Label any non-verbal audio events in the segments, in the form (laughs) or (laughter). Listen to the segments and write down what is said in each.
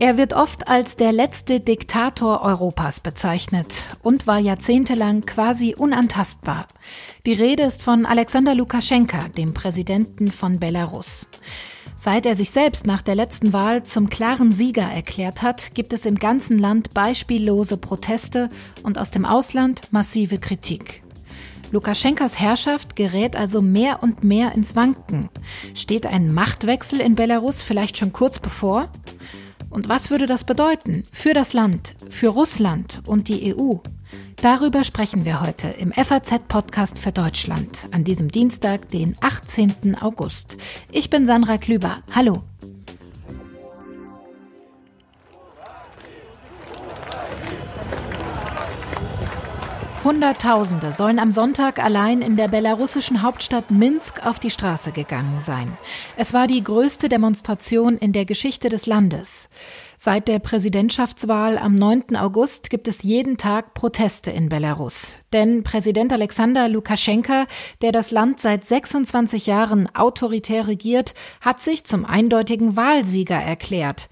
Er wird oft als der letzte Diktator Europas bezeichnet und war jahrzehntelang quasi unantastbar. Die Rede ist von Alexander Lukaschenka, dem Präsidenten von Belarus. Seit er sich selbst nach der letzten Wahl zum klaren Sieger erklärt hat, gibt es im ganzen Land beispiellose Proteste und aus dem Ausland massive Kritik. Lukaschenkas Herrschaft gerät also mehr und mehr ins Wanken. Steht ein Machtwechsel in Belarus vielleicht schon kurz bevor? Und was würde das bedeuten für das Land, für Russland und die EU? Darüber sprechen wir heute im FAZ-Podcast für Deutschland an diesem Dienstag, den 18. August. Ich bin Sandra Klüber. Hallo. Hunderttausende sollen am Sonntag allein in der belarussischen Hauptstadt Minsk auf die Straße gegangen sein. Es war die größte Demonstration in der Geschichte des Landes. Seit der Präsidentschaftswahl am 9. August gibt es jeden Tag Proteste in Belarus. Denn Präsident Alexander Lukaschenka, der das Land seit 26 Jahren autoritär regiert, hat sich zum eindeutigen Wahlsieger erklärt.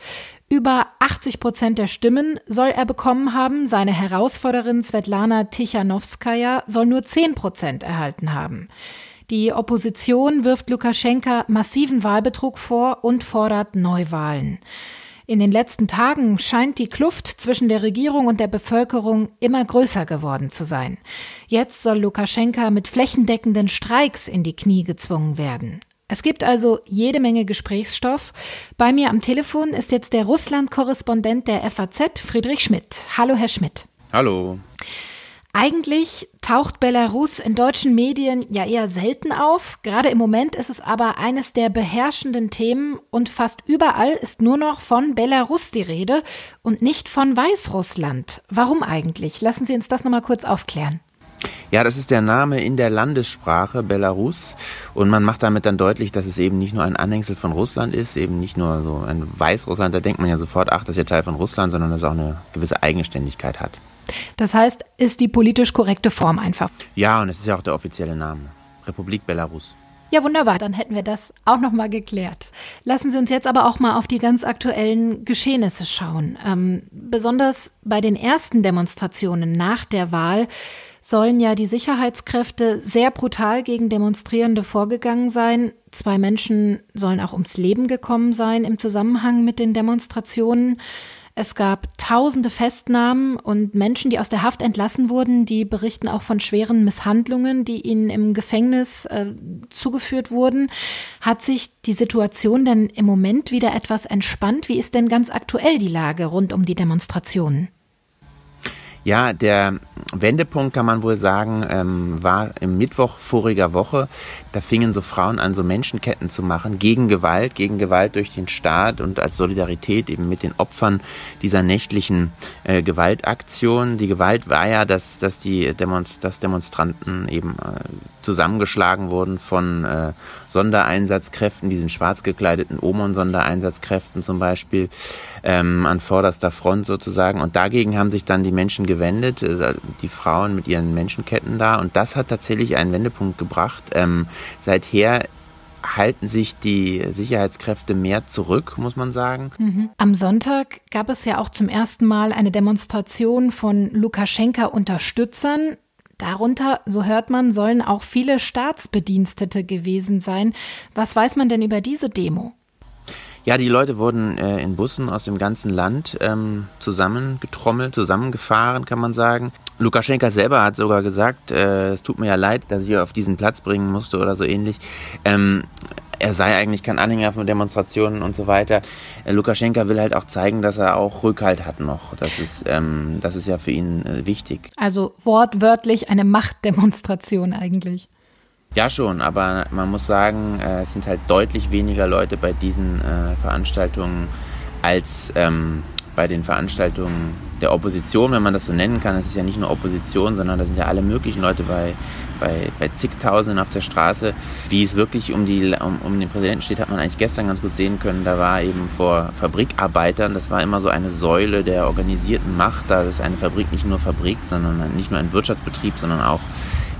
Über 80 Prozent der Stimmen soll er bekommen haben. Seine Herausforderin Svetlana Tichanowskaja soll nur 10 Prozent erhalten haben. Die Opposition wirft Lukaschenka massiven Wahlbetrug vor und fordert Neuwahlen. In den letzten Tagen scheint die Kluft zwischen der Regierung und der Bevölkerung immer größer geworden zu sein. Jetzt soll Lukaschenka mit flächendeckenden Streiks in die Knie gezwungen werden. Es gibt also jede Menge Gesprächsstoff. Bei mir am Telefon ist jetzt der Russland-Korrespondent der FAZ, Friedrich Schmidt. Hallo, Herr Schmidt. Hallo. Eigentlich taucht Belarus in deutschen Medien ja eher selten auf. Gerade im Moment ist es aber eines der beherrschenden Themen und fast überall ist nur noch von Belarus die Rede und nicht von Weißrussland. Warum eigentlich? Lassen Sie uns das nochmal kurz aufklären. Ja, das ist der Name in der Landessprache Belarus und man macht damit dann deutlich, dass es eben nicht nur ein Anhängsel von Russland ist, eben nicht nur so ein Weißrussland, da denkt man ja sofort, ach, das ist ja Teil von Russland, sondern dass es auch eine gewisse Eigenständigkeit hat. Das heißt, ist die politisch korrekte Form einfach. Ja, und es ist ja auch der offizielle Name. Republik Belarus. Ja, wunderbar, dann hätten wir das auch nochmal geklärt. Lassen Sie uns jetzt aber auch mal auf die ganz aktuellen Geschehnisse schauen. Ähm, besonders bei den ersten Demonstrationen nach der Wahl sollen ja die Sicherheitskräfte sehr brutal gegen Demonstrierende vorgegangen sein. Zwei Menschen sollen auch ums Leben gekommen sein im Zusammenhang mit den Demonstrationen. Es gab tausende Festnahmen und Menschen, die aus der Haft entlassen wurden, die berichten auch von schweren Misshandlungen, die ihnen im Gefängnis äh, zugeführt wurden. Hat sich die Situation denn im Moment wieder etwas entspannt? Wie ist denn ganz aktuell die Lage rund um die Demonstrationen? Ja, der Wendepunkt kann man wohl sagen, ähm, war im Mittwoch voriger Woche. Da fingen so Frauen an, so Menschenketten zu machen gegen Gewalt, gegen Gewalt durch den Staat und als Solidarität eben mit den Opfern dieser nächtlichen äh, Gewaltaktion. Die Gewalt war ja, dass, dass die Demonst dass Demonstranten eben äh, zusammengeschlagen wurden von äh, Sondereinsatzkräften, diesen schwarz gekleideten Omon-Sondereinsatzkräften zum Beispiel, ähm, an vorderster Front sozusagen. Und dagegen haben sich dann die Menschen gewendet, äh, die Frauen mit ihren Menschenketten da. Und das hat tatsächlich einen Wendepunkt gebracht. Ähm, seither halten sich die Sicherheitskräfte mehr zurück, muss man sagen. Mhm. Am Sonntag gab es ja auch zum ersten Mal eine Demonstration von Lukaschenka-Unterstützern. Darunter, so hört man, sollen auch viele Staatsbedienstete gewesen sein. Was weiß man denn über diese Demo? Ja, die Leute wurden äh, in Bussen aus dem ganzen Land ähm, zusammengetrommelt, zusammengefahren, kann man sagen. Lukaschenka selber hat sogar gesagt, äh, es tut mir ja leid, dass ich auf diesen Platz bringen musste oder so ähnlich. Ähm, er sei eigentlich kein Anhänger von Demonstrationen und so weiter. Äh, Lukaschenka will halt auch zeigen, dass er auch Rückhalt hat noch. Das ist, ähm, das ist ja für ihn äh, wichtig. Also wortwörtlich eine Machtdemonstration eigentlich. Ja, schon, aber man muss sagen, äh, es sind halt deutlich weniger Leute bei diesen äh, Veranstaltungen als ähm, bei den Veranstaltungen der Opposition, wenn man das so nennen kann. Es ist ja nicht nur Opposition, sondern da sind ja alle möglichen Leute bei, bei, bei zigtausenden auf der Straße. Wie es wirklich um, die, um, um den Präsidenten steht, hat man eigentlich gestern ganz gut sehen können. Da war eben vor Fabrikarbeitern, das war immer so eine Säule der organisierten Macht. Da ist eine Fabrik nicht nur Fabrik, sondern nicht nur ein Wirtschaftsbetrieb, sondern auch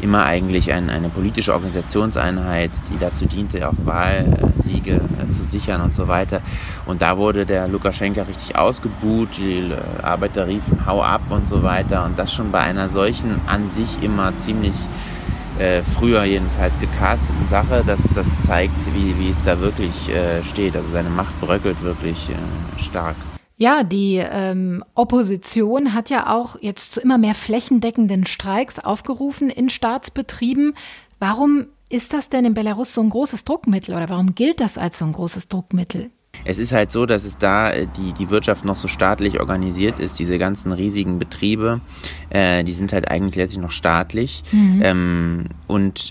immer eigentlich ein, eine politische Organisationseinheit, die dazu diente, auch Wahlsiege äh, zu sichern und so weiter. Und da wurde der Lukaschenka richtig ausgebuht, die äh, Arbeiter riefen, hau ab und so weiter. Und das schon bei einer solchen an sich immer ziemlich äh, früher jedenfalls gecasteten Sache, das, das zeigt, wie, wie es da wirklich äh, steht. Also seine Macht bröckelt wirklich äh, stark. Ja, die ähm, Opposition hat ja auch jetzt zu immer mehr flächendeckenden Streiks aufgerufen in Staatsbetrieben. Warum ist das denn in Belarus so ein großes Druckmittel oder warum gilt das als so ein großes Druckmittel? Es ist halt so, dass es da äh, die, die Wirtschaft noch so staatlich organisiert ist. Diese ganzen riesigen Betriebe, äh, die sind halt eigentlich letztlich noch staatlich. Mhm. Ähm, und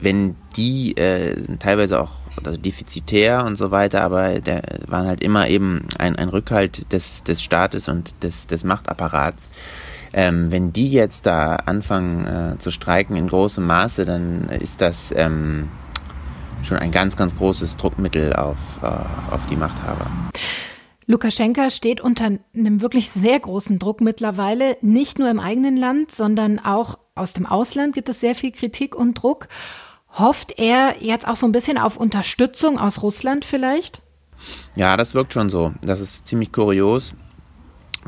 wenn die äh, teilweise auch also defizitär und so weiter, aber der waren halt immer eben ein, ein Rückhalt des, des Staates und des, des Machtapparats. Ähm, wenn die jetzt da anfangen äh, zu streiken in großem Maße, dann ist das ähm, schon ein ganz, ganz großes Druckmittel auf, äh, auf die Machthaber. Lukaschenka steht unter einem wirklich sehr großen Druck mittlerweile, nicht nur im eigenen Land, sondern auch aus dem Ausland gibt es sehr viel Kritik und Druck. Hofft er jetzt auch so ein bisschen auf Unterstützung aus Russland vielleicht? Ja, das wirkt schon so. Das ist ziemlich kurios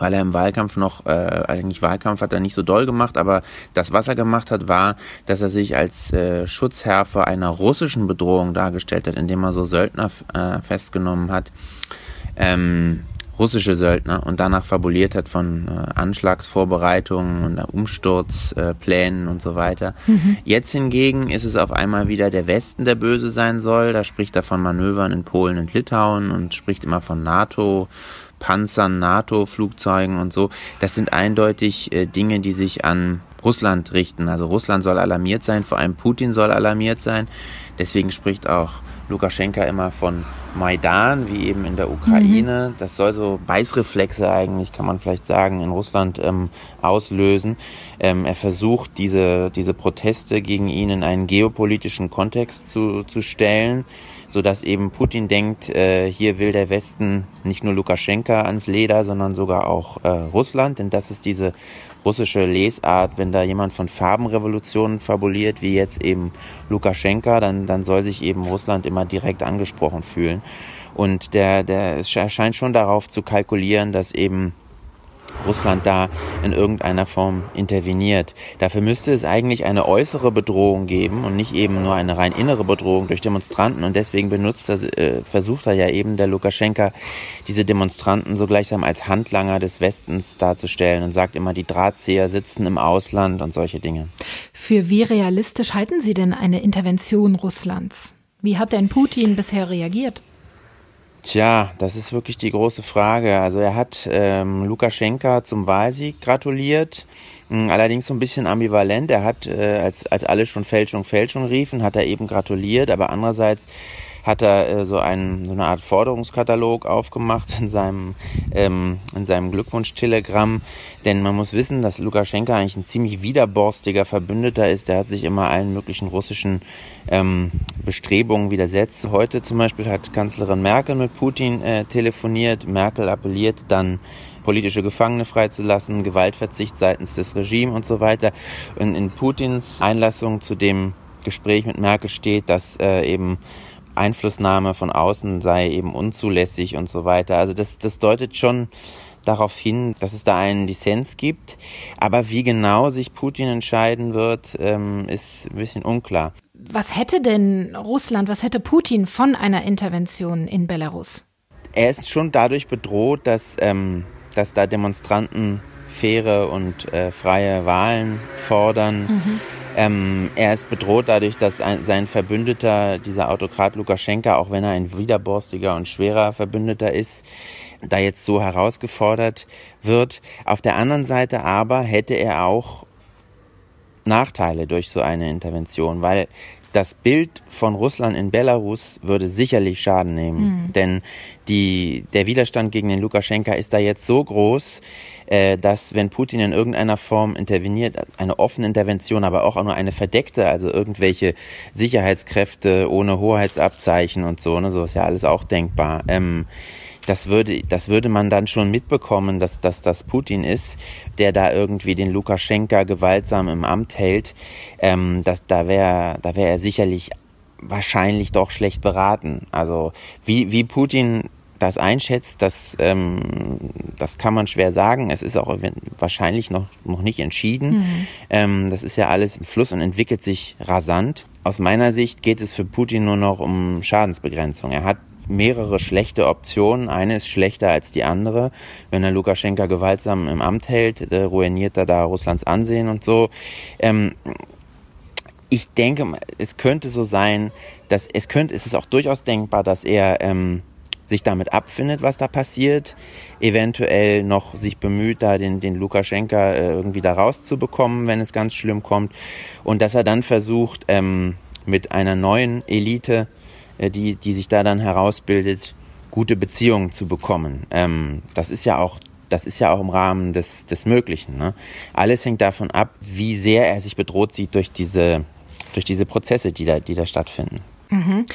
weil er im Wahlkampf noch, äh, eigentlich Wahlkampf hat er nicht so doll gemacht, aber das, was er gemacht hat, war, dass er sich als äh, Schutzherr vor einer russischen Bedrohung dargestellt hat, indem er so Söldner äh, festgenommen hat, ähm, russische Söldner und danach fabuliert hat von äh, Anschlagsvorbereitungen und Umsturzplänen und so weiter. Mhm. Jetzt hingegen ist es auf einmal wieder der Westen, der böse sein soll. Da spricht er von Manövern in Polen und Litauen und spricht immer von NATO Panzern, NATO-Flugzeugen und so. Das sind eindeutig äh, Dinge, die sich an Russland richten. Also Russland soll alarmiert sein, vor allem Putin soll alarmiert sein. Deswegen spricht auch Lukaschenka immer von Maidan, wie eben in der Ukraine. Mhm. Das soll so Beißreflexe eigentlich, kann man vielleicht sagen, in Russland ähm, auslösen. Ähm, er versucht, diese, diese Proteste gegen ihn in einen geopolitischen Kontext zu, zu stellen so dass eben Putin denkt, äh, hier will der Westen nicht nur Lukaschenka ans Leder, sondern sogar auch äh, Russland, denn das ist diese russische Lesart, wenn da jemand von Farbenrevolutionen fabuliert, wie jetzt eben Lukaschenka, dann, dann soll sich eben Russland immer direkt angesprochen fühlen. Und der, der scheint schon darauf zu kalkulieren, dass eben Russland da in irgendeiner Form interveniert. Dafür müsste es eigentlich eine äußere Bedrohung geben und nicht eben nur eine rein innere Bedrohung durch Demonstranten. Und deswegen benutzt er, äh, versucht er ja eben der Lukaschenka, diese Demonstranten so gleichsam als Handlanger des Westens darzustellen und sagt immer, die Drahtzieher sitzen im Ausland und solche Dinge. Für wie realistisch halten Sie denn eine Intervention Russlands? Wie hat denn Putin bisher reagiert? Tja, das ist wirklich die große Frage. Also er hat ähm, Lukaschenka zum Wahlsieg gratuliert, hm, allerdings so ein bisschen ambivalent. Er hat, äh, als, als alle schon Fälschung, Fälschung riefen, hat er eben gratuliert, aber andererseits hat er äh, so, einen, so eine Art Forderungskatalog aufgemacht in seinem, ähm, in seinem Glückwunsch-Telegramm. Denn man muss wissen, dass Lukaschenka eigentlich ein ziemlich widerborstiger Verbündeter ist. Der hat sich immer allen möglichen russischen ähm, Bestrebungen widersetzt. Heute zum Beispiel hat Kanzlerin Merkel mit Putin äh, telefoniert. Merkel appelliert dann politische Gefangene freizulassen, Gewaltverzicht seitens des Regimes und so weiter. Und in Putins Einlassung zu dem Gespräch mit Merkel steht, dass äh, eben Einflussnahme von außen sei eben unzulässig und so weiter. Also das, das deutet schon darauf hin, dass es da einen Dissens gibt. Aber wie genau sich Putin entscheiden wird, ähm, ist ein bisschen unklar. Was hätte denn Russland, was hätte Putin von einer Intervention in Belarus? Er ist schon dadurch bedroht, dass, ähm, dass da Demonstranten faire und äh, freie Wahlen fordern. Mhm ähm, er ist bedroht dadurch, dass ein, sein Verbündeter, dieser Autokrat Lukaschenka, auch wenn er ein widerborstiger und schwerer Verbündeter ist, da jetzt so herausgefordert wird. Auf der anderen Seite aber hätte er auch Nachteile durch so eine Intervention, weil das Bild von Russland in Belarus würde sicherlich Schaden nehmen. Mhm. Denn die, der Widerstand gegen den Lukaschenka ist da jetzt so groß, äh, dass wenn Putin in irgendeiner Form interveniert, eine offene Intervention, aber auch nur eine verdeckte, also irgendwelche Sicherheitskräfte ohne Hoheitsabzeichen und so, ne, so ist ja alles auch denkbar. Ähm, das würde, das würde man dann schon mitbekommen, dass, dass das Putin ist, der da irgendwie den Lukaschenka gewaltsam im Amt hält. Ähm, das, da wäre da wäre er sicherlich wahrscheinlich doch schlecht beraten. Also wie, wie Putin das einschätzt, das, ähm, das kann man schwer sagen. Es ist auch wahrscheinlich noch, noch nicht entschieden. Mhm. Ähm, das ist ja alles im Fluss und entwickelt sich rasant. Aus meiner Sicht geht es für Putin nur noch um Schadensbegrenzung. Er hat mehrere schlechte Optionen. Eine ist schlechter als die andere. Wenn er Lukaschenka gewaltsam im Amt hält, äh, ruiniert er da Russlands Ansehen und so. Ähm, ich denke, es könnte so sein, dass es könnte, es ist auch durchaus denkbar, dass er ähm, sich damit abfindet, was da passiert, eventuell noch sich bemüht, da den, den Lukaschenka äh, irgendwie da rauszubekommen, wenn es ganz schlimm kommt, und dass er dann versucht, ähm, mit einer neuen Elite, äh, die, die sich da dann herausbildet, gute Beziehungen zu bekommen. Ähm, das ist ja auch das ist ja auch im Rahmen des, des Möglichen. Ne? Alles hängt davon ab, wie sehr er sich bedroht sieht durch diese durch diese Prozesse, die da, die da stattfinden. Mhm.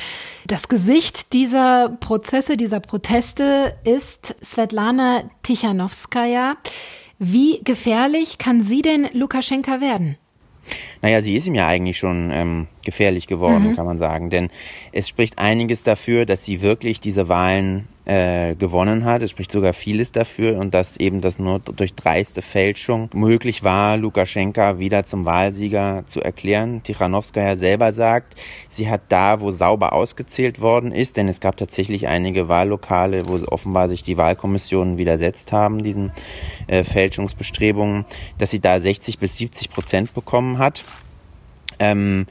Das Gesicht dieser Prozesse, dieser Proteste ist Svetlana Tichanowskaja. Wie gefährlich kann sie denn Lukaschenka werden? Naja, sie ist ihm ja eigentlich schon ähm, gefährlich geworden, mhm. kann man sagen. Denn es spricht einiges dafür, dass sie wirklich diese Wahlen äh, gewonnen hat. Es spricht sogar vieles dafür und dass eben das nur durch dreiste Fälschung möglich war, Lukaschenka wieder zum Wahlsieger zu erklären. Tichanowskaja selber sagt, sie hat da, wo sauber ausgezählt worden ist, denn es gab tatsächlich einige Wahllokale, wo offenbar sich die Wahlkommissionen widersetzt haben, diesen äh, Fälschungsbestrebungen, dass sie da 60 bis 70 Prozent bekommen hat. Ähm,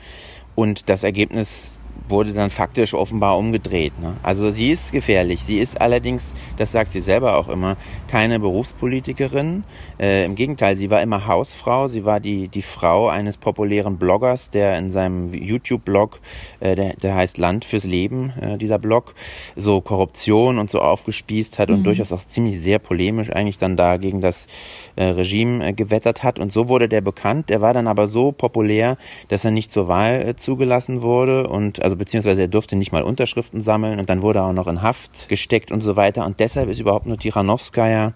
und das Ergebnis wurde dann faktisch offenbar umgedreht. Ne? Also sie ist gefährlich. Sie ist allerdings, das sagt sie selber auch immer, keine Berufspolitikerin. Äh, Im Gegenteil, sie war immer Hausfrau. Sie war die, die Frau eines populären Bloggers, der in seinem YouTube-Blog, äh, der, der heißt Land fürs Leben, äh, dieser Blog, so Korruption und so aufgespießt hat mhm. und durchaus auch ziemlich sehr polemisch eigentlich dann da gegen das äh, Regime äh, gewettert hat. Und so wurde der bekannt. Der war dann aber so populär, dass er nicht zur Wahl äh, zugelassen wurde und also beziehungsweise er durfte nicht mal Unterschriften sammeln und dann wurde er auch noch in Haft gesteckt und so weiter. Und deshalb ist überhaupt nur Tiranowskaja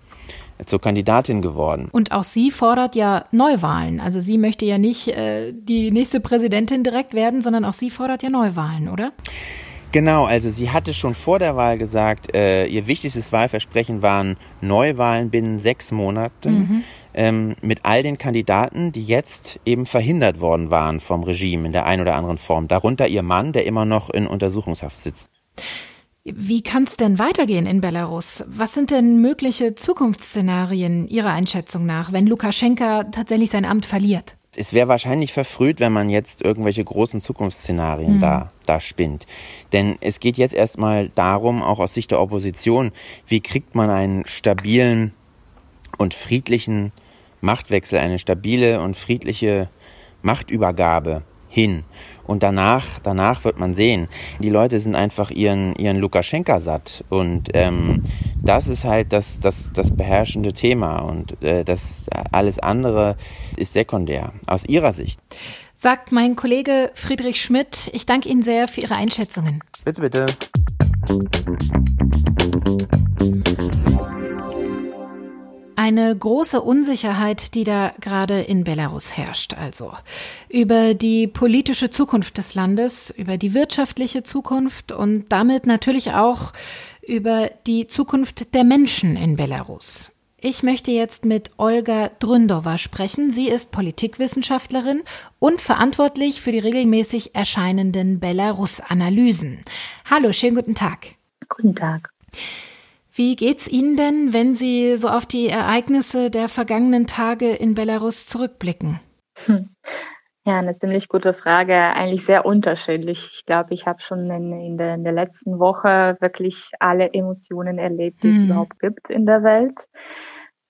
zur Kandidatin geworden. Und auch sie fordert ja Neuwahlen. Also sie möchte ja nicht äh, die nächste Präsidentin direkt werden, sondern auch sie fordert ja Neuwahlen, oder? Genau, also sie hatte schon vor der Wahl gesagt, äh, ihr wichtigstes Wahlversprechen waren Neuwahlen binnen sechs Monaten mhm. Ähm, mit all den Kandidaten, die jetzt eben verhindert worden waren vom Regime in der einen oder anderen Form. Darunter ihr Mann, der immer noch in Untersuchungshaft sitzt. Wie kann es denn weitergehen in Belarus? Was sind denn mögliche Zukunftsszenarien Ihrer Einschätzung nach, wenn Lukaschenka tatsächlich sein Amt verliert? es wäre wahrscheinlich verfrüht, wenn man jetzt irgendwelche großen Zukunftsszenarien mhm. da, da spinnt. Denn es geht jetzt erstmal darum, auch aus Sicht der Opposition, wie kriegt man einen stabilen und friedlichen Machtwechsel, eine stabile und friedliche Machtübergabe hin. Und danach, danach wird man sehen, die Leute sind einfach ihren, ihren Lukaschenka satt. Und ähm, das ist halt das, das, das beherrschende Thema. Und äh, das alles andere ist sekundär, aus ihrer Sicht. Sagt mein Kollege Friedrich Schmidt. Ich danke Ihnen sehr für Ihre Einschätzungen. Bitte, bitte. Eine große Unsicherheit, die da gerade in Belarus herrscht, also über die politische Zukunft des Landes, über die wirtschaftliche Zukunft und damit natürlich auch über die Zukunft der Menschen in Belarus. Ich möchte jetzt mit Olga Dründova sprechen. Sie ist Politikwissenschaftlerin und verantwortlich für die regelmäßig erscheinenden Belarus-Analysen. Hallo, schönen guten Tag. Guten Tag. Wie geht's Ihnen denn, wenn Sie so auf die Ereignisse der vergangenen Tage in Belarus zurückblicken? Hm. Ja, eine ziemlich gute Frage. Eigentlich sehr unterschiedlich. Ich glaube, ich habe schon in, in, der, in, der, letzten Woche wirklich alle Emotionen erlebt, die hm. es überhaupt gibt in der Welt.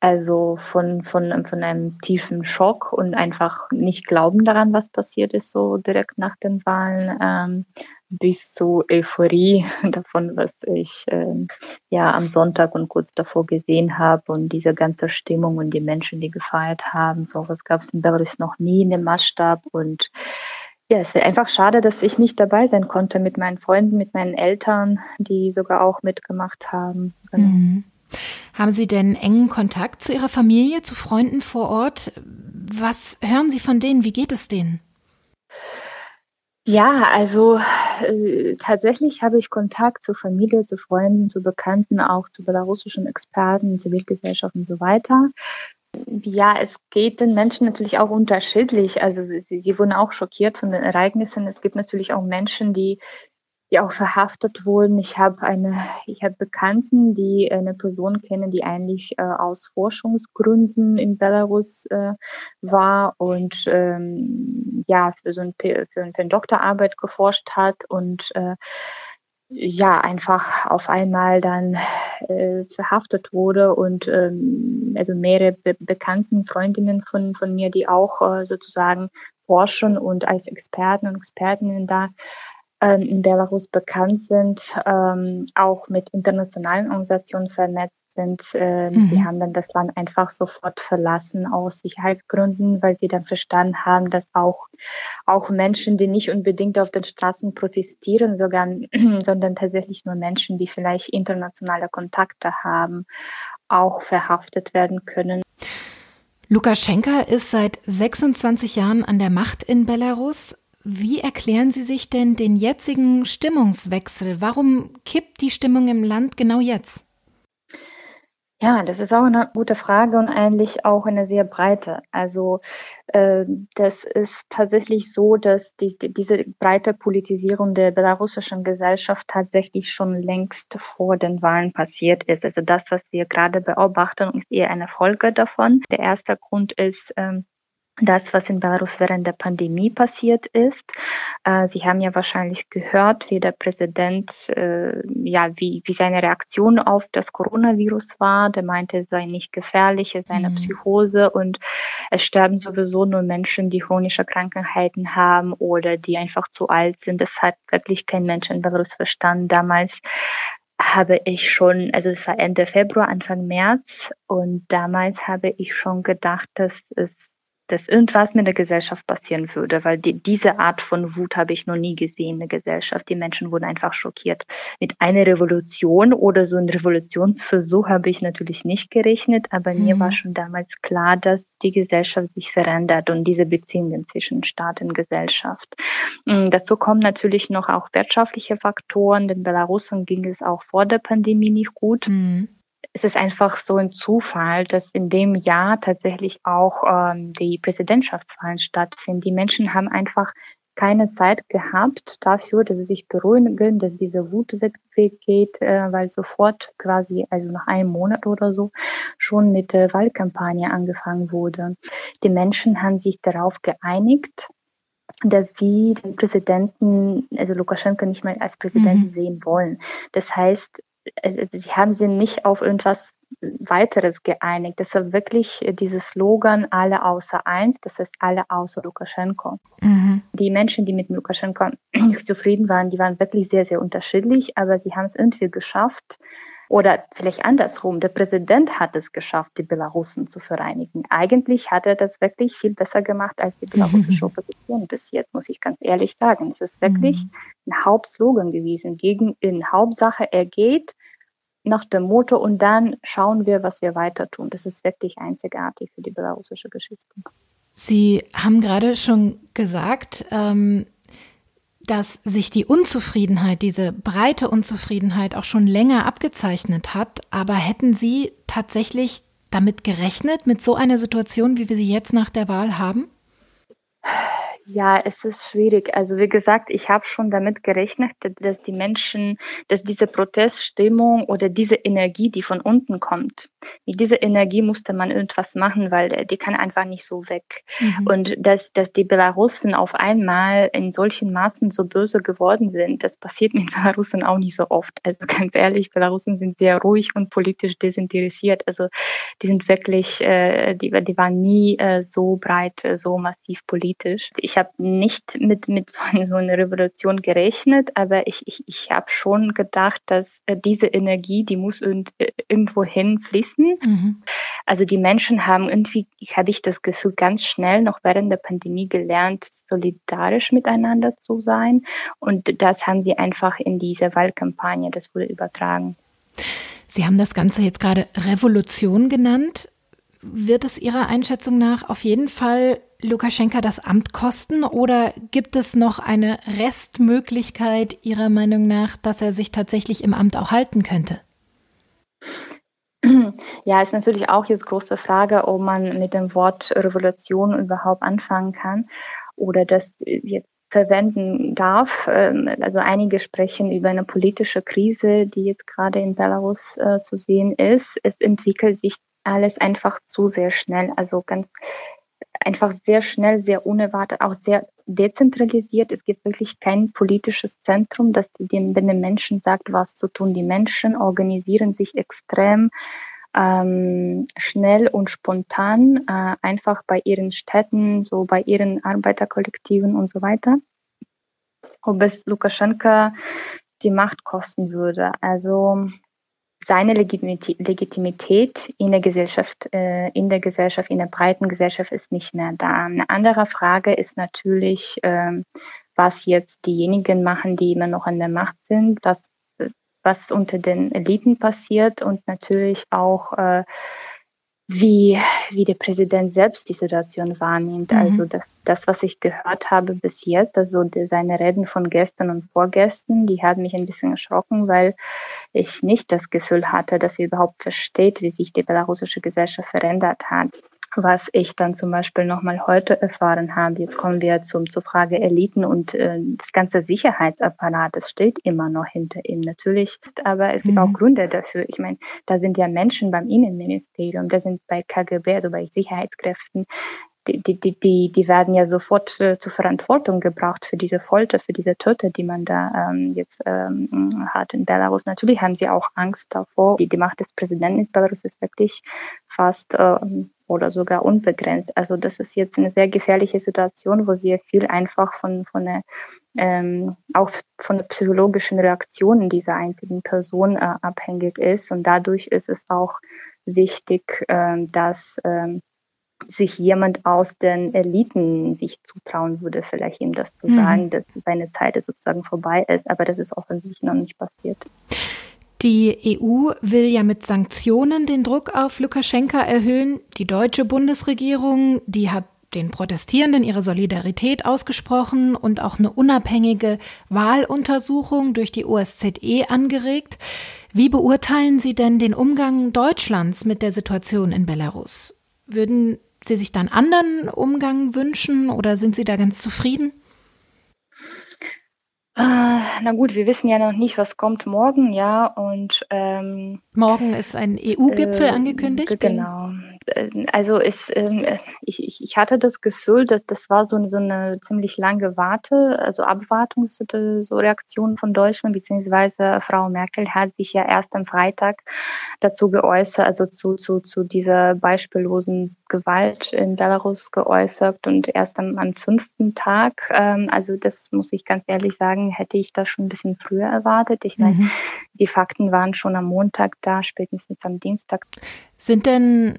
Also von, von, von einem tiefen Schock und einfach nicht glauben daran, was passiert ist, so direkt nach den Wahlen, ähm, bis zu Euphorie (laughs) davon, was ich äh, ja am Sonntag und kurz davor gesehen habe und diese ganze Stimmung und die Menschen, die gefeiert haben. So was gab es in Belarus noch nie in dem Maßstab und Ja, es wäre einfach schade, dass ich nicht dabei sein konnte mit meinen Freunden, mit meinen Eltern, die sogar auch mitgemacht haben. Genau. Mhm. Haben Sie denn engen Kontakt zu Ihrer Familie, zu Freunden vor Ort? Was hören Sie von denen? Wie geht es denen? Ja, also äh, tatsächlich habe ich Kontakt zu Familie, zu Freunden, zu Bekannten, auch zu belarussischen Experten, Zivilgesellschaft und so weiter. Ja, es geht den Menschen natürlich auch unterschiedlich. Also sie, sie wurden auch schockiert von den Ereignissen. Es gibt natürlich auch Menschen, die die auch verhaftet wurden. Ich habe eine, ich habe Bekannten, die eine Person kennen, die eigentlich äh, aus Forschungsgründen in Belarus äh, war und ähm, ja für so ein für, für eine Doktorarbeit geforscht hat und äh, ja einfach auf einmal dann äh, verhaftet wurde und ähm, also mehrere be bekannten Freundinnen von von mir, die auch äh, sozusagen forschen und als Experten und Expertinnen da ähm, in Belarus bekannt sind, ähm, auch mit internationalen Organisationen vernetzt sind. Äh, mhm. Die haben dann das Land einfach sofort verlassen aus Sicherheitsgründen, weil sie dann verstanden haben, dass auch, auch Menschen, die nicht unbedingt auf den Straßen protestieren, sogar, (clears throat) sondern tatsächlich nur Menschen, die vielleicht internationale Kontakte haben, auch verhaftet werden können. Lukaschenka ist seit 26 Jahren an der Macht in Belarus. Wie erklären Sie sich denn den jetzigen Stimmungswechsel? Warum kippt die Stimmung im Land genau jetzt? Ja, das ist auch eine gute Frage und eigentlich auch eine sehr breite. Also äh, das ist tatsächlich so, dass die, diese breite Politisierung der belarussischen Gesellschaft tatsächlich schon längst vor den Wahlen passiert ist. Also das, was wir gerade beobachten, ist eher eine Folge davon. Der erste Grund ist, ähm, das, was in Belarus während der Pandemie passiert ist. Äh, Sie haben ja wahrscheinlich gehört, wie der Präsident, äh, ja, wie, wie seine Reaktion auf das Coronavirus war. Der meinte, es sei nicht gefährlich, es sei eine mhm. Psychose und es sterben sowieso nur Menschen, die chronische Krankheiten haben oder die einfach zu alt sind. Das hat wirklich kein Mensch in Belarus verstanden. Damals habe ich schon, also es war Ende Februar, Anfang März und damals habe ich schon gedacht, dass es dass irgendwas mit der Gesellschaft passieren würde, weil die, diese Art von Wut habe ich noch nie gesehen in der Gesellschaft. Die Menschen wurden einfach schockiert. Mit einer Revolution oder so einem Revolutionsversuch habe ich natürlich nicht gerechnet, aber mhm. mir war schon damals klar, dass die Gesellschaft sich verändert und diese Beziehungen zwischen Staat und Gesellschaft. Und dazu kommen natürlich noch auch wirtschaftliche Faktoren. Den Belarusen ging es auch vor der Pandemie nicht gut. Mhm es ist einfach so ein Zufall, dass in dem Jahr tatsächlich auch ähm, die Präsidentschaftswahlen stattfinden. Die Menschen haben einfach keine Zeit gehabt dafür, dass sie sich beruhigen, dass diese Wut weggeht, äh, weil sofort quasi, also nach einem Monat oder so, schon mit der Wahlkampagne angefangen wurde. Die Menschen haben sich darauf geeinigt, dass sie den Präsidenten, also Lukaschenko nicht mehr als Präsidenten mhm. sehen wollen. Das heißt, sie haben sich nicht auf irgendwas weiteres geeinigt. Das ist wirklich dieses Slogan alle außer eins, das heißt alle außer Lukaschenko. Mhm. Die Menschen, die mit Lukaschenko nicht (clears throat) zufrieden waren, die waren wirklich sehr, sehr unterschiedlich, aber sie haben es irgendwie geschafft, oder vielleicht andersrum, der Präsident hat es geschafft, die Belarussen zu vereinigen. Eigentlich hat er das wirklich viel besser gemacht als die belarussische (laughs) Opposition bis jetzt, muss ich ganz ehrlich sagen. Es ist wirklich mhm. ein Hauptslogan gewesen. Gegen, in Hauptsache, er geht nach dem Motto und dann schauen wir, was wir weiter tun. Das ist wirklich einzigartig für die belarussische Geschichte. Sie haben gerade schon gesagt, ähm, dass sich die Unzufriedenheit, diese breite Unzufriedenheit auch schon länger abgezeichnet hat. Aber hätten Sie tatsächlich damit gerechnet, mit so einer Situation, wie wir sie jetzt nach der Wahl haben? Ja, es ist schwierig. Also wie gesagt, ich habe schon damit gerechnet, dass die Menschen, dass diese Proteststimmung oder diese Energie, die von unten kommt, mit dieser Energie musste man irgendwas machen, weil die kann einfach nicht so weg. Mhm. Und dass, dass die Belarussen auf einmal in solchen Maßen so böse geworden sind, das passiert mit (laughs) Belarussen auch nicht so oft. Also ganz ehrlich, Belarussen sind sehr ruhig und politisch desinteressiert. Also die sind wirklich, äh, die, die waren nie äh, so breit, äh, so massiv politisch. Ich habe nicht mit, mit so, so einer Revolution gerechnet, aber ich, ich, ich habe schon gedacht, dass äh, diese Energie, die muss, äh, irgendwo hinfließen. Mhm. Also die Menschen haben irgendwie, habe ich das Gefühl, ganz schnell noch während der Pandemie gelernt, solidarisch miteinander zu sein. Und das haben sie einfach in diese Wahlkampagne, das wurde übertragen. Sie haben das Ganze jetzt gerade Revolution genannt. Wird es Ihrer Einschätzung nach auf jeden Fall Lukaschenka das Amt kosten oder gibt es noch eine Restmöglichkeit Ihrer Meinung nach, dass er sich tatsächlich im Amt auch halten könnte? Ja, ist natürlich auch jetzt große Frage, ob man mit dem Wort Revolution überhaupt anfangen kann oder das jetzt verwenden darf. Ähm, also einige sprechen über eine politische Krise, die jetzt gerade in Belarus äh, zu sehen ist. Es entwickelt sich alles einfach zu sehr schnell. Also ganz einfach sehr schnell, sehr unerwartet, auch sehr dezentralisiert. Es gibt wirklich kein politisches Zentrum, das den, den Menschen sagt, was zu tun. Die Menschen organisieren sich extrem ähm, schnell und spontan, äh, einfach bei ihren Städten, so bei ihren Arbeiterkollektiven und so weiter. Ob es Lukaschenka die Macht kosten würde. Also seine Legitimität in der Gesellschaft, äh, in der Gesellschaft, in der breiten Gesellschaft ist nicht mehr da. Eine andere Frage ist natürlich, ähm, was jetzt diejenigen machen, die immer noch an der Macht sind, was, was unter den Eliten passiert und natürlich auch äh, wie, wie der Präsident selbst die Situation wahrnimmt. Mhm. Also das, das, was ich gehört habe bis jetzt, also die, seine Reden von gestern und vorgestern, die haben mich ein bisschen erschrocken, weil ich nicht das Gefühl hatte, dass er überhaupt versteht, wie sich die belarussische Gesellschaft verändert hat was ich dann zum Beispiel nochmal heute erfahren habe. Jetzt kommen wir zum, zur Frage Eliten und äh, das ganze Sicherheitsapparat, das steht immer noch hinter ihm natürlich. Aber es gibt mhm. auch Gründe dafür. Ich meine, da sind ja Menschen beim Innenministerium, da sind bei KGB, also bei Sicherheitskräften, die, die, die, die werden ja sofort äh, zur Verantwortung gebracht für diese Folter, für diese Töte, die man da ähm, jetzt ähm, hat in Belarus. Natürlich haben sie auch Angst davor. Die, die Macht des Präsidenten in Belarus ist wirklich fast ähm, oder sogar unbegrenzt. Also das ist jetzt eine sehr gefährliche Situation, wo sehr viel einfach von, von der ähm, auch von psychologischen Reaktionen dieser einzelnen Person äh, abhängig ist. Und dadurch ist es auch wichtig, äh, dass äh, sich jemand aus den Eliten sich zutrauen würde, vielleicht ihm das zu mhm. sagen, dass seine Zeit sozusagen vorbei ist. Aber das ist offensichtlich noch nicht passiert. Die EU will ja mit Sanktionen den Druck auf Lukaschenka erhöhen. Die deutsche Bundesregierung, die hat den Protestierenden ihre Solidarität ausgesprochen und auch eine unabhängige Wahluntersuchung durch die OSZE angeregt. Wie beurteilen Sie denn den Umgang Deutschlands mit der Situation in Belarus? Würden Sie sich da einen anderen Umgang wünschen oder sind Sie da ganz zufrieden? Ah, na gut, wir wissen ja noch nicht, was kommt morgen, ja. Und ähm, morgen ist ein EU-Gipfel äh, angekündigt. Genau. Äh, also ist, ähm, ich, ich, hatte das Gefühl, dass das war so, so eine ziemlich lange Warte, also Abwartungs so von Deutschland, beziehungsweise Frau Merkel hat sich ja erst am Freitag dazu geäußert, also zu, zu, zu dieser beispiellosen Gewalt in Belarus geäußert und erst am, am fünften Tag, ähm, also das muss ich ganz ehrlich sagen, hätte ich das schon ein bisschen früher erwartet. Ich meine, mhm. die Fakten waren schon am Montag da, spätestens am Dienstag. Sind denn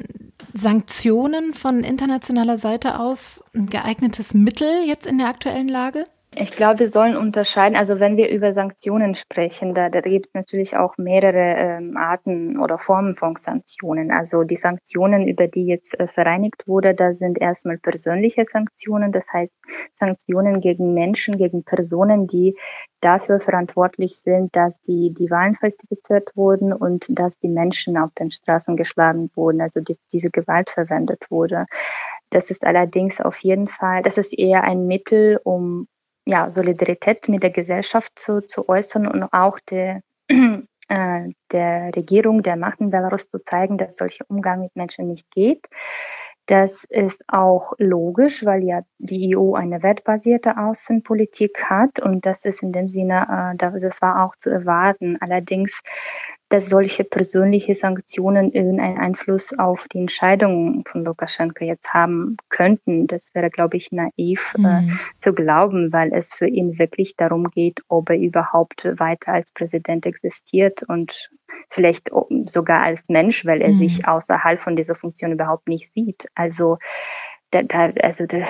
Sanktionen von internationaler Seite aus ein geeignetes Mittel jetzt in der aktuellen Lage? Ich glaube, wir sollen unterscheiden, also wenn wir über Sanktionen sprechen, da, da gibt es natürlich auch mehrere ähm, Arten oder Formen von Sanktionen. Also die Sanktionen, über die jetzt äh, vereinigt wurde, da sind erstmal persönliche Sanktionen, das heißt Sanktionen gegen Menschen, gegen Personen, die dafür verantwortlich sind, dass die, die Wahlen falsifiziert wurden und dass die Menschen auf den Straßen geschlagen wurden, also die, diese Gewalt verwendet wurde. Das ist allerdings auf jeden Fall, das ist eher ein Mittel, um ja, Solidarität mit der Gesellschaft zu, zu äußern und auch der, (clears throat) äh, der Regierung, der Macht in Belarus zu zeigen, dass solcher Umgang mit Menschen nicht geht. Das ist auch logisch, weil ja die EU eine wertbasierte Außenpolitik hat und das ist in dem Sinne, äh, das war auch zu erwarten. Allerdings dass solche persönliche Sanktionen irgendeinen Einfluss auf die Entscheidungen von Lukaschenka jetzt haben könnten. Das wäre, glaube ich, naiv äh, mhm. äh, zu glauben, weil es für ihn wirklich darum geht, ob er überhaupt weiter als Präsident existiert. Und vielleicht sogar als Mensch, weil er mhm. sich außerhalb von dieser Funktion überhaupt nicht sieht. Also da, da, also da,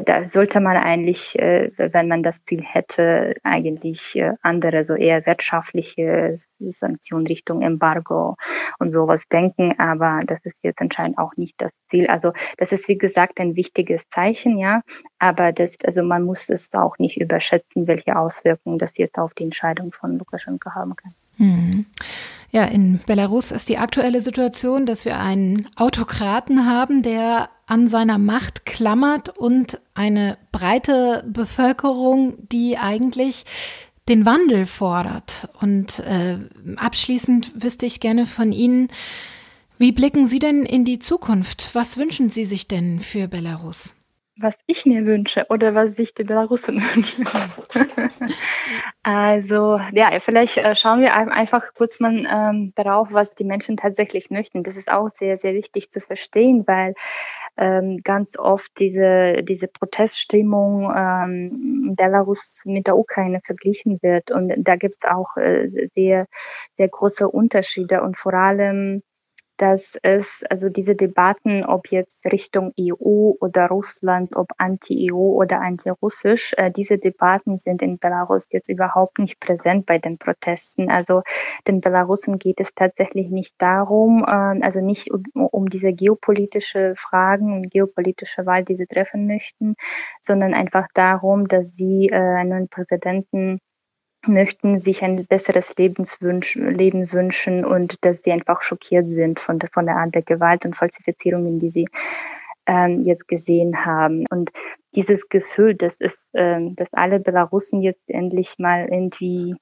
da sollte man eigentlich, äh, wenn man das Ziel hätte, eigentlich äh, andere, so eher wirtschaftliche Sanktionen Richtung Embargo und sowas denken. Aber das ist jetzt anscheinend auch nicht das Ziel. Also das ist wie gesagt ein wichtiges Zeichen, ja. Aber das, also man muss es auch nicht überschätzen, welche Auswirkungen das jetzt auf die Entscheidung von Lukaschenko haben kann. Hm. Ja, in Belarus ist die aktuelle Situation, dass wir einen Autokraten haben, der an seiner Macht klammert und eine breite Bevölkerung, die eigentlich den Wandel fordert. Und äh, abschließend wüsste ich gerne von Ihnen, wie blicken Sie denn in die Zukunft? Was wünschen Sie sich denn für Belarus? was ich mir wünsche oder was sich die Belarussen (laughs) wünschen. also ja, vielleicht äh, schauen wir einfach kurz mal ähm, darauf, was die Menschen tatsächlich möchten. Das ist auch sehr, sehr wichtig zu verstehen, weil ähm, ganz oft diese, diese Proteststimmung ähm, Belarus mit der Ukraine verglichen wird. Und da gibt es auch äh, sehr, sehr große Unterschiede und vor allem dass es also diese Debatten, ob jetzt Richtung EU oder Russland, ob anti-EU oder anti-russisch, äh, diese Debatten sind in Belarus jetzt überhaupt nicht präsent bei den Protesten. Also den Belarusen geht es tatsächlich nicht darum, äh, also nicht um, um diese geopolitische Fragen und geopolitische Wahl, die sie treffen möchten, sondern einfach darum, dass sie äh, einen Präsidenten möchten sich ein besseres Lebenswünsch, Leben wünschen und dass sie einfach schockiert sind von der, von der Art der Gewalt und Falsifizierungen, die sie ähm, jetzt gesehen haben. Und dieses Gefühl, dass es, ähm, dass alle Belarussen jetzt endlich mal irgendwie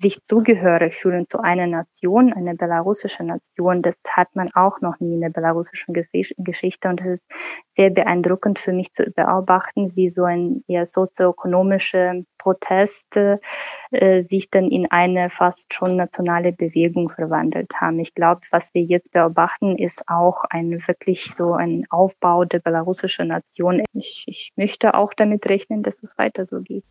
sich zugehörig fühlen zu einer Nation, einer belarussischen Nation, das hat man auch noch nie in der belarussischen Geschichte und das ist sehr beeindruckend für mich zu beobachten, wie so ein eher sozioökonomischer Protest äh, sich dann in eine fast schon nationale Bewegung verwandelt haben. Ich glaube, was wir jetzt beobachten, ist auch ein wirklich so ein Aufbau der belarussischen Nation. Ich, ich möchte auch damit rechnen, dass es weiter so geht.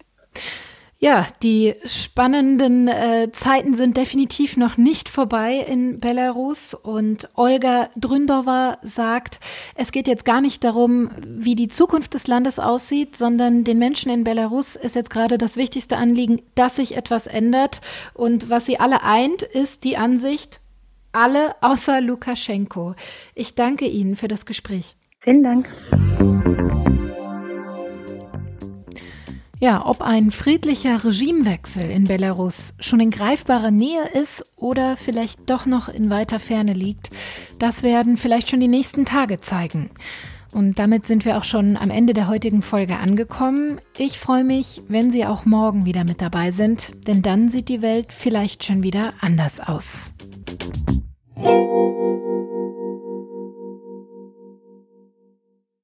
Ja, die spannenden äh, Zeiten sind definitiv noch nicht vorbei in Belarus und Olga Dründova sagt, es geht jetzt gar nicht darum, wie die Zukunft des Landes aussieht, sondern den Menschen in Belarus ist jetzt gerade das wichtigste Anliegen, dass sich etwas ändert und was sie alle eint, ist die Ansicht, alle außer Lukaschenko. Ich danke Ihnen für das Gespräch. Vielen Dank. Ja, ob ein friedlicher Regimewechsel in Belarus schon in greifbarer Nähe ist oder vielleicht doch noch in weiter Ferne liegt, das werden vielleicht schon die nächsten Tage zeigen. Und damit sind wir auch schon am Ende der heutigen Folge angekommen. Ich freue mich, wenn Sie auch morgen wieder mit dabei sind, denn dann sieht die Welt vielleicht schon wieder anders aus.